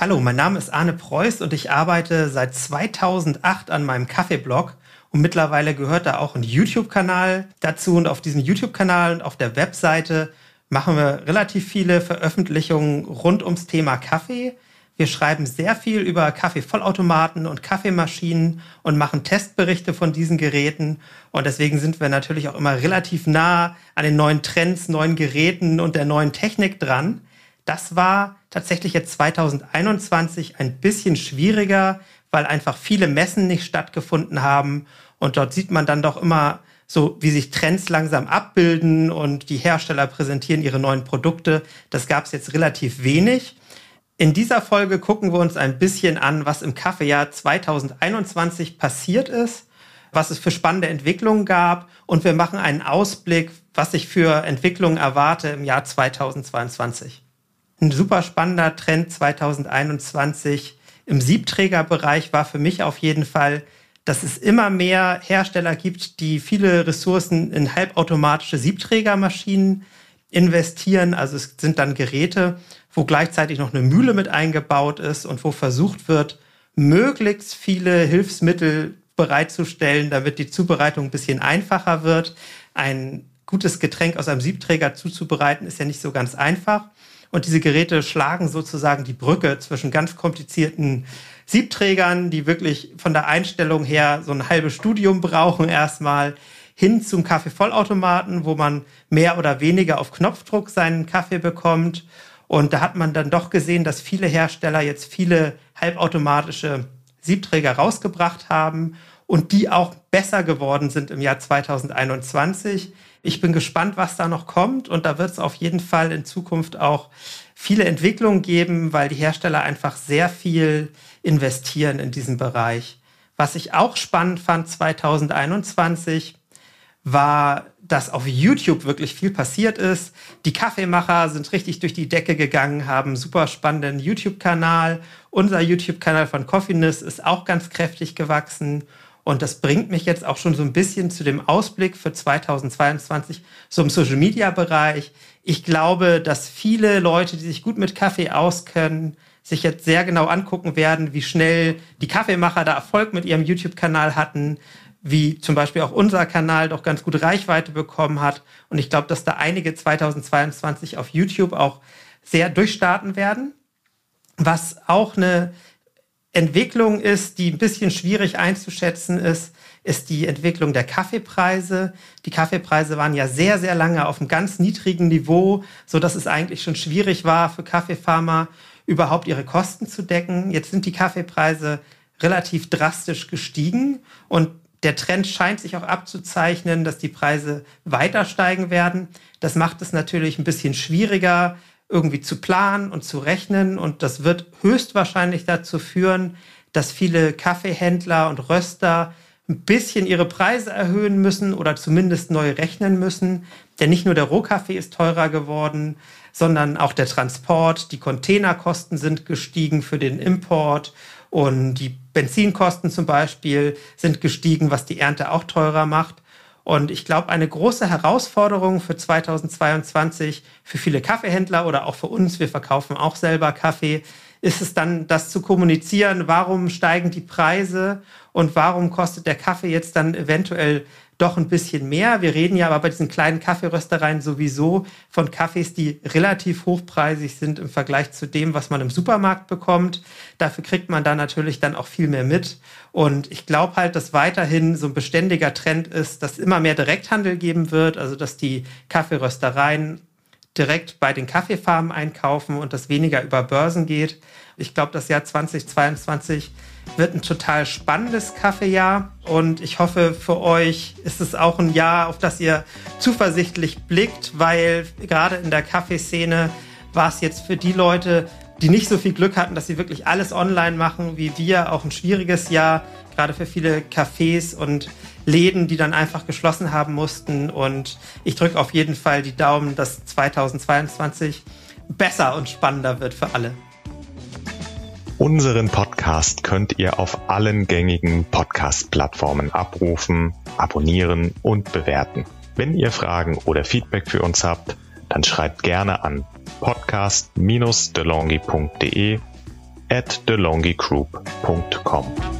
Hallo, mein Name ist Arne Preuß und ich arbeite seit 2008 an meinem Kaffeeblog und mittlerweile gehört da auch ein YouTube-Kanal dazu und auf diesem YouTube-Kanal und auf der Webseite machen wir relativ viele Veröffentlichungen rund ums Thema Kaffee. Wir schreiben sehr viel über Kaffeevollautomaten und Kaffeemaschinen und machen Testberichte von diesen Geräten. Und deswegen sind wir natürlich auch immer relativ nah an den neuen Trends, neuen Geräten und der neuen Technik dran. Das war tatsächlich jetzt 2021 ein bisschen schwieriger, weil einfach viele Messen nicht stattgefunden haben. Und dort sieht man dann doch immer so, wie sich Trends langsam abbilden und die Hersteller präsentieren ihre neuen Produkte. Das gab es jetzt relativ wenig. In dieser Folge gucken wir uns ein bisschen an, was im Kaffeejahr 2021 passiert ist, was es für spannende Entwicklungen gab und wir machen einen Ausblick, was ich für Entwicklungen erwarte im Jahr 2022. Ein super spannender Trend 2021 im Siebträgerbereich war für mich auf jeden Fall, dass es immer mehr Hersteller gibt, die viele Ressourcen in halbautomatische Siebträgermaschinen investieren. Also es sind dann Geräte, wo gleichzeitig noch eine Mühle mit eingebaut ist und wo versucht wird, möglichst viele Hilfsmittel bereitzustellen, damit die Zubereitung ein bisschen einfacher wird. Ein gutes Getränk aus einem Siebträger zuzubereiten ist ja nicht so ganz einfach. Und diese Geräte schlagen sozusagen die Brücke zwischen ganz komplizierten Siebträgern, die wirklich von der Einstellung her so ein halbes Studium brauchen erstmal, hin zum Kaffeevollautomaten, wo man mehr oder weniger auf Knopfdruck seinen Kaffee bekommt. Und da hat man dann doch gesehen, dass viele Hersteller jetzt viele halbautomatische Siebträger rausgebracht haben und die auch besser geworden sind im Jahr 2021. Ich bin gespannt, was da noch kommt und da wird es auf jeden Fall in Zukunft auch viele Entwicklungen geben, weil die Hersteller einfach sehr viel investieren in diesem Bereich. Was ich auch spannend fand 2021 war, dass auf YouTube wirklich viel passiert ist. Die Kaffeemacher sind richtig durch die Decke gegangen, haben super spannenden YouTube-Kanal. Unser YouTube-Kanal von Coffeeness ist auch ganz kräftig gewachsen. Und das bringt mich jetzt auch schon so ein bisschen zu dem Ausblick für 2022, so im Social Media Bereich. Ich glaube, dass viele Leute, die sich gut mit Kaffee auskennen, sich jetzt sehr genau angucken werden, wie schnell die Kaffeemacher da Erfolg mit ihrem YouTube-Kanal hatten, wie zum Beispiel auch unser Kanal doch ganz gute Reichweite bekommen hat. Und ich glaube, dass da einige 2022 auf YouTube auch sehr durchstarten werden. Was auch eine Entwicklung ist, die ein bisschen schwierig einzuschätzen ist, ist die Entwicklung der Kaffeepreise. Die Kaffeepreise waren ja sehr, sehr lange auf einem ganz niedrigen Niveau, so dass es eigentlich schon schwierig war für Kaffeefarmer überhaupt ihre Kosten zu decken. Jetzt sind die Kaffeepreise relativ drastisch gestiegen und der Trend scheint sich auch abzuzeichnen, dass die Preise weiter steigen werden. Das macht es natürlich ein bisschen schwieriger, irgendwie zu planen und zu rechnen. Und das wird höchstwahrscheinlich dazu führen, dass viele Kaffeehändler und Röster ein bisschen ihre Preise erhöhen müssen oder zumindest neu rechnen müssen. Denn nicht nur der Rohkaffee ist teurer geworden, sondern auch der Transport, die Containerkosten sind gestiegen für den Import und die Benzinkosten zum Beispiel sind gestiegen, was die Ernte auch teurer macht. Und ich glaube, eine große Herausforderung für 2022 für viele Kaffeehändler oder auch für uns, wir verkaufen auch selber Kaffee, ist es dann, das zu kommunizieren, warum steigen die Preise und warum kostet der Kaffee jetzt dann eventuell doch ein bisschen mehr. Wir reden ja aber bei diesen kleinen Kaffeeröstereien sowieso von Kaffees, die relativ hochpreisig sind im Vergleich zu dem, was man im Supermarkt bekommt. Dafür kriegt man da natürlich dann auch viel mehr mit. Und ich glaube halt, dass weiterhin so ein beständiger Trend ist, dass immer mehr Direkthandel geben wird, also dass die Kaffeeröstereien direkt bei den Kaffeefarmen einkaufen und das weniger über Börsen geht. Ich glaube, das Jahr 2022 wird ein total spannendes Kaffeejahr und ich hoffe, für euch ist es auch ein Jahr, auf das ihr zuversichtlich blickt, weil gerade in der Kaffeeszene war es jetzt für die Leute die nicht so viel Glück hatten, dass sie wirklich alles online machen wie wir. Auch ein schwieriges Jahr, gerade für viele Cafés und Läden, die dann einfach geschlossen haben mussten. Und ich drücke auf jeden Fall die Daumen, dass 2022 besser und spannender wird für alle. Unseren Podcast könnt ihr auf allen gängigen Podcast-Plattformen abrufen, abonnieren und bewerten. Wenn ihr Fragen oder Feedback für uns habt, dann schreibt gerne an podcast-delongi.de at delongigroup.com.